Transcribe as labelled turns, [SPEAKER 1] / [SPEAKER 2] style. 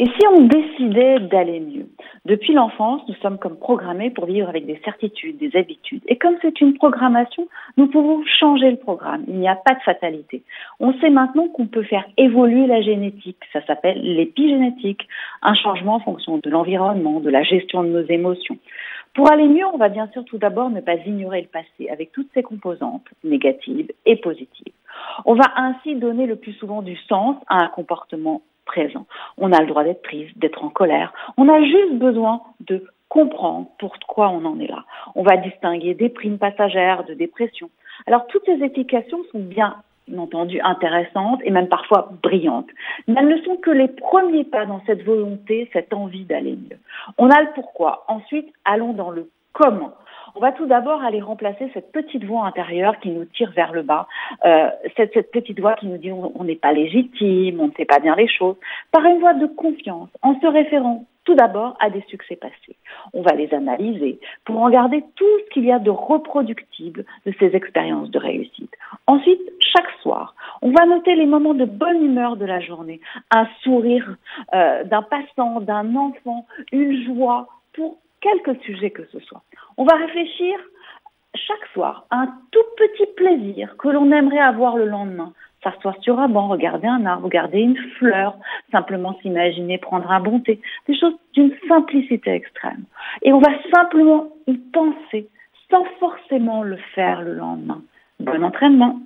[SPEAKER 1] Et si on décidait d'aller mieux Depuis l'enfance, nous sommes comme programmés pour vivre avec des certitudes, des habitudes. Et comme c'est une programmation, nous pouvons changer le programme. Il n'y a pas de fatalité. On sait maintenant qu'on peut faire évoluer la génétique. Ça s'appelle l'épigénétique. Un changement en fonction de l'environnement, de la gestion de nos émotions. Pour aller mieux, on va bien sûr tout d'abord ne pas ignorer le passé avec toutes ses composantes négatives et positives. On va ainsi donner le plus souvent du sens à un comportement présent. On a le droit d'être triste, d'être en colère. On a juste besoin de comprendre pourquoi on en est là. On va distinguer des primes passagères de dépression. Alors toutes ces explications sont bien entendu intéressantes et même parfois brillantes. Mais elles ne sont que les premiers pas dans cette volonté, cette envie d'aller mieux. On a le pourquoi. Ensuite, allons dans le comment. On va tout d'abord aller remplacer cette petite voix intérieure qui nous tire vers le bas, euh, cette, cette, petite voix qui nous dit on n'est pas légitime, on ne fait pas bien les choses, par une voix de confiance, en se référant tout d'abord à des succès passés. On va les analyser pour en garder tout ce qu'il y a de reproductible de ces expériences de réussite. Ensuite, chaque soir, on va noter les moments de bonne humeur de la journée, un sourire euh, d'un passant, d'un enfant, une joie pour quelque sujet que ce soit. On va réfléchir chaque soir à un tout petit plaisir que l'on aimerait avoir le lendemain. S'asseoir sur un banc, regarder un arbre, regarder une fleur, simplement s'imaginer prendre un bon thé, des choses d'une simplicité extrême. Et on va simplement y penser sans forcément le faire le lendemain. Bon entraînement